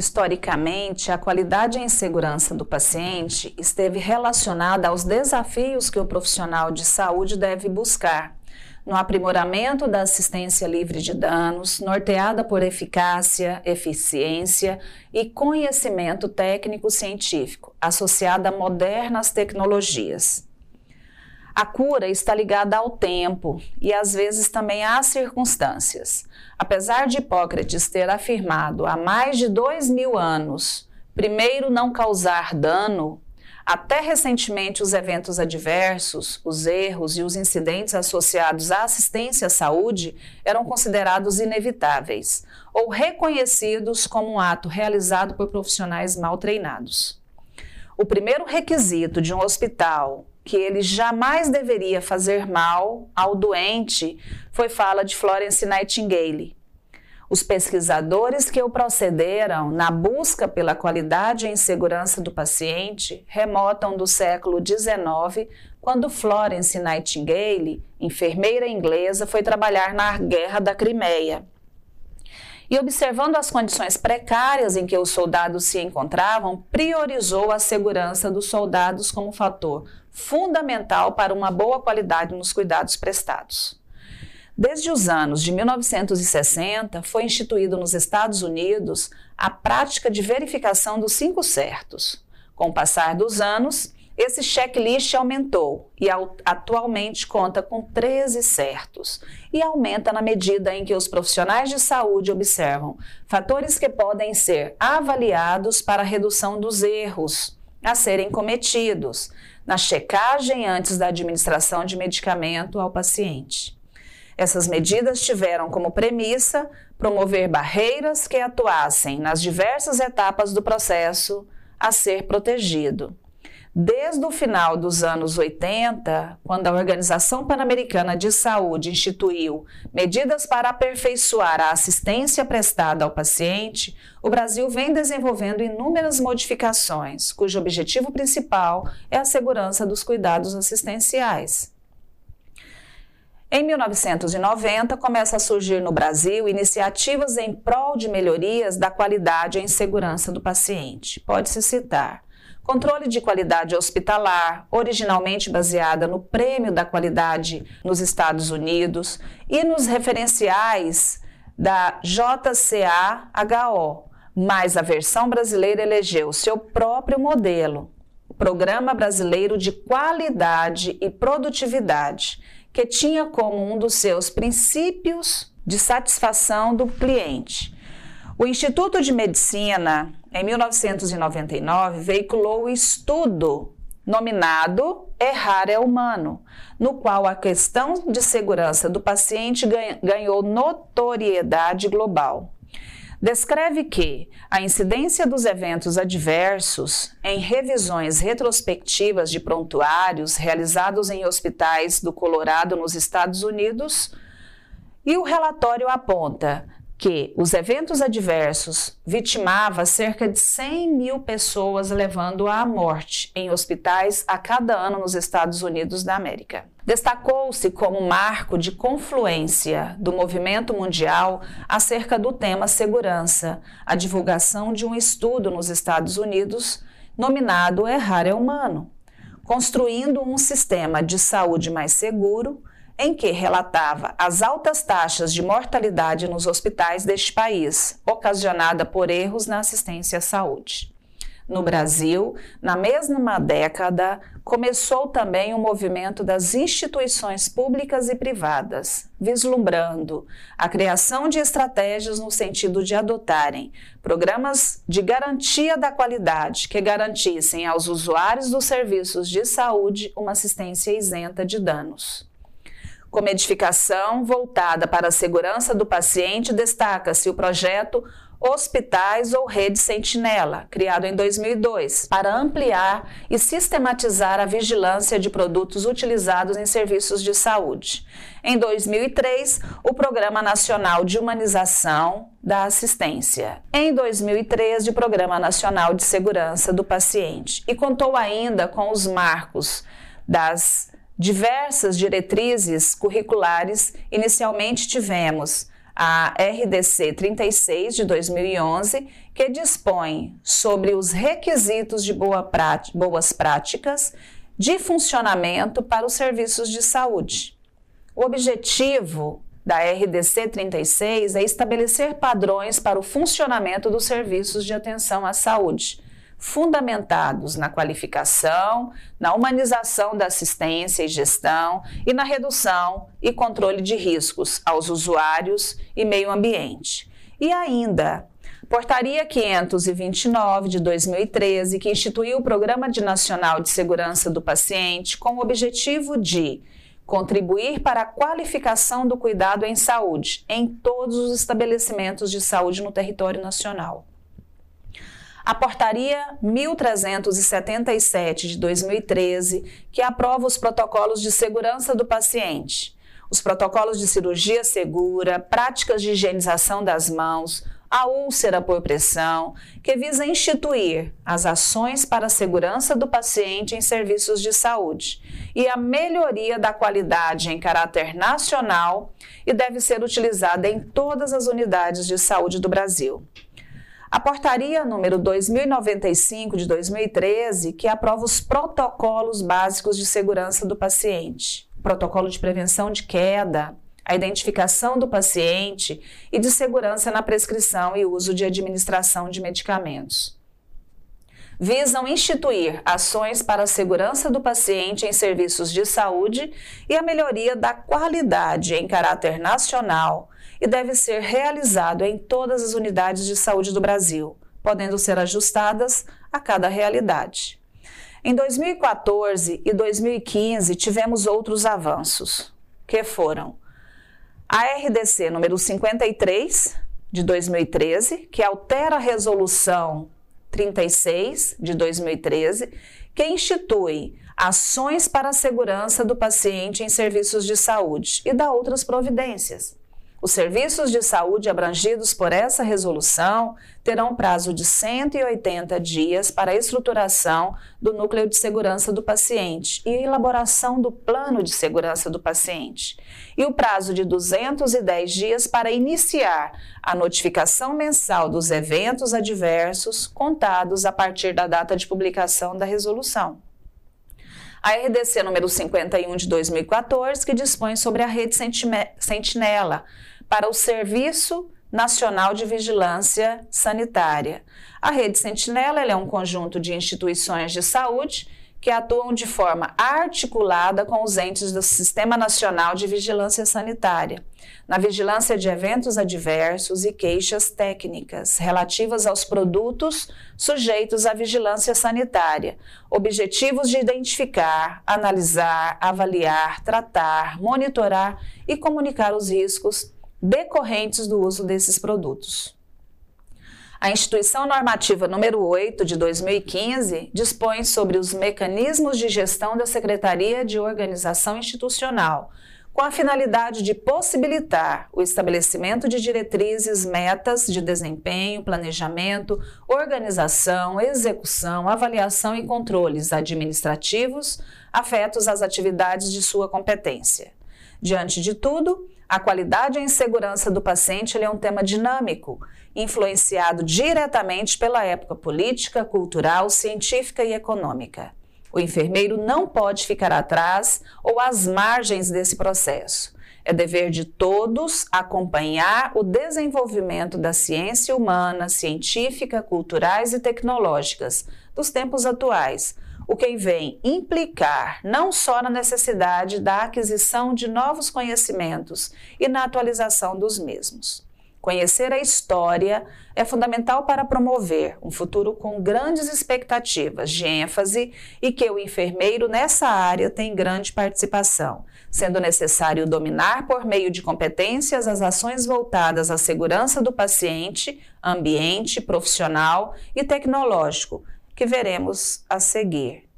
Historicamente, a qualidade e segurança do paciente esteve relacionada aos desafios que o profissional de saúde deve buscar no aprimoramento da assistência livre de danos, norteada por eficácia, eficiência e conhecimento técnico-científico, associada a modernas tecnologias. A cura está ligada ao tempo e às vezes também às circunstâncias. Apesar de Hipócrates ter afirmado há mais de dois mil anos, primeiro não causar dano, até recentemente, os eventos adversos, os erros e os incidentes associados à assistência à saúde eram considerados inevitáveis ou reconhecidos como um ato realizado por profissionais mal treinados. O primeiro requisito de um hospital que ele jamais deveria fazer mal ao doente foi fala de Florence Nightingale, os pesquisadores que o procederam na busca pela qualidade e segurança do paciente remotam do século XIX, quando Florence Nightingale, enfermeira inglesa, foi trabalhar na Guerra da Crimeia. E observando as condições precárias em que os soldados se encontravam, priorizou a segurança dos soldados como fator fundamental para uma boa qualidade nos cuidados prestados. Desde os anos de 1960, foi instituído nos Estados Unidos a prática de verificação dos cinco certos. Com o passar dos anos, esse checklist aumentou e atualmente conta com 13 certos e aumenta na medida em que os profissionais de saúde observam fatores que podem ser avaliados para redução dos erros a serem cometidos na checagem antes da administração de medicamento ao paciente. Essas medidas tiveram como premissa promover barreiras que atuassem nas diversas etapas do processo a ser protegido. Desde o final dos anos 80, quando a Organização Pan-Americana de Saúde instituiu medidas para aperfeiçoar a assistência prestada ao paciente, o Brasil vem desenvolvendo inúmeras modificações, cujo objetivo principal é a segurança dos cuidados assistenciais. Em 1990, começa a surgir no Brasil iniciativas em prol de melhorias da qualidade e segurança do paciente. Pode-se citar controle de qualidade hospitalar, originalmente baseada no Prêmio da Qualidade nos Estados Unidos e nos referenciais da JCAHO, mas a versão brasileira elegeu seu próprio modelo, o Programa Brasileiro de Qualidade e Produtividade que tinha como um dos seus princípios de satisfação do cliente. O Instituto de Medicina, em 1999, veiculou o estudo nominado Errar é Humano, no qual a questão de segurança do paciente ganhou notoriedade global. Descreve que a incidência dos eventos adversos em revisões retrospectivas de prontuários realizados em hospitais do Colorado nos Estados Unidos e o relatório aponta que os eventos adversos vitimavam cerca de 100 mil pessoas, levando à morte em hospitais a cada ano nos Estados Unidos da América. Destacou-se como marco de confluência do movimento mundial acerca do tema segurança, a divulgação de um estudo nos Estados Unidos nominado Errar é Humano, construindo um sistema de saúde mais seguro em que relatava as altas taxas de mortalidade nos hospitais deste país, ocasionada por erros na assistência à saúde. No Brasil, na mesma década, começou também o movimento das instituições públicas e privadas, vislumbrando a criação de estratégias no sentido de adotarem programas de garantia da qualidade que garantissem aos usuários dos serviços de saúde uma assistência isenta de danos. Como edificação voltada para a segurança do paciente, destaca-se o projeto Hospitais ou Rede Sentinela, criado em 2002, para ampliar e sistematizar a vigilância de produtos utilizados em serviços de saúde. Em 2003, o Programa Nacional de Humanização da Assistência. Em 2013, o Programa Nacional de Segurança do Paciente. E contou ainda com os marcos das diversas diretrizes curriculares, inicialmente tivemos a RDC 36 de 2011, que dispõe sobre os requisitos de boa boas práticas de funcionamento para os serviços de saúde. O objetivo da RDC 36 é estabelecer padrões para o funcionamento dos serviços de atenção à saúde, fundamentados na qualificação, na humanização da assistência e gestão e na redução e controle de riscos aos usuários e meio ambiente. E ainda, Portaria 529 de 2013, que instituiu o Programa de Nacional de Segurança do Paciente com o objetivo de contribuir para a qualificação do cuidado em saúde em todos os estabelecimentos de saúde no território nacional. A Portaria 1377 de 2013, que aprova os protocolos de segurança do paciente, os protocolos de cirurgia segura, práticas de higienização das mãos, a úlcera por pressão, que visa instituir as ações para a segurança do paciente em serviços de saúde e a melhoria da qualidade em caráter nacional e deve ser utilizada em todas as unidades de saúde do Brasil. A portaria número 2095 de 2013, que aprova os protocolos básicos de segurança do paciente, protocolo de prevenção de queda, a identificação do paciente e de segurança na prescrição e uso de administração de medicamentos. Visam instituir ações para a segurança do paciente em serviços de saúde e a melhoria da qualidade em caráter nacional e deve ser realizado em todas as unidades de saúde do Brasil, podendo ser ajustadas a cada realidade. Em 2014 e 2015 tivemos outros avanços, que foram a RDC número 53 de 2013, que altera a resolução 36 de 2013, que institui ações para a segurança do paciente em serviços de saúde e dá outras providências. Os serviços de saúde abrangidos por essa resolução terão prazo de 180 dias para a estruturação do núcleo de segurança do paciente e elaboração do plano de segurança do paciente, e o prazo de 210 dias para iniciar a notificação mensal dos eventos adversos contados a partir da data de publicação da resolução. A RDC número 51 de 2014, que dispõe sobre a rede Sentinela para o Serviço Nacional de Vigilância Sanitária. A rede Sentinela é um conjunto de instituições de saúde que atuam de forma articulada com os entes do Sistema Nacional de Vigilância Sanitária, na vigilância de eventos adversos e queixas técnicas relativas aos produtos sujeitos à vigilância sanitária, objetivos de identificar, analisar, avaliar, tratar, monitorar e comunicar os riscos decorrentes do uso desses produtos. A Instituição Normativa número 8 de 2015 dispõe sobre os mecanismos de gestão da Secretaria de Organização Institucional, com a finalidade de possibilitar o estabelecimento de diretrizes, metas de desempenho, planejamento, organização, execução, avaliação e controles administrativos afetos às atividades de sua competência. Diante de tudo, a qualidade e a insegurança do paciente é um tema dinâmico, influenciado diretamente pela época política, cultural, científica e econômica. O enfermeiro não pode ficar atrás ou às margens desse processo. É dever de todos acompanhar o desenvolvimento da ciência humana, científica, culturais e tecnológicas dos tempos atuais, o que vem implicar não só na necessidade da aquisição de novos conhecimentos e na atualização dos mesmos. Conhecer a história é fundamental para promover um futuro com grandes expectativas de ênfase e que o enfermeiro nessa área tem grande participação, sendo necessário dominar por meio de competências as ações voltadas à segurança do paciente, ambiente, profissional e tecnológico, que veremos a seguir.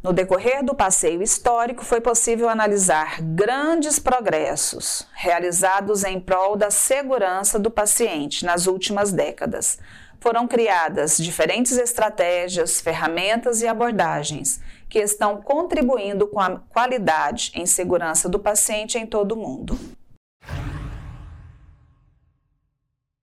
No decorrer do passeio histórico, foi possível analisar grandes progressos realizados em prol da segurança do paciente nas últimas décadas. Foram criadas diferentes estratégias, ferramentas e abordagens que estão contribuindo com a qualidade em segurança do paciente em todo o mundo.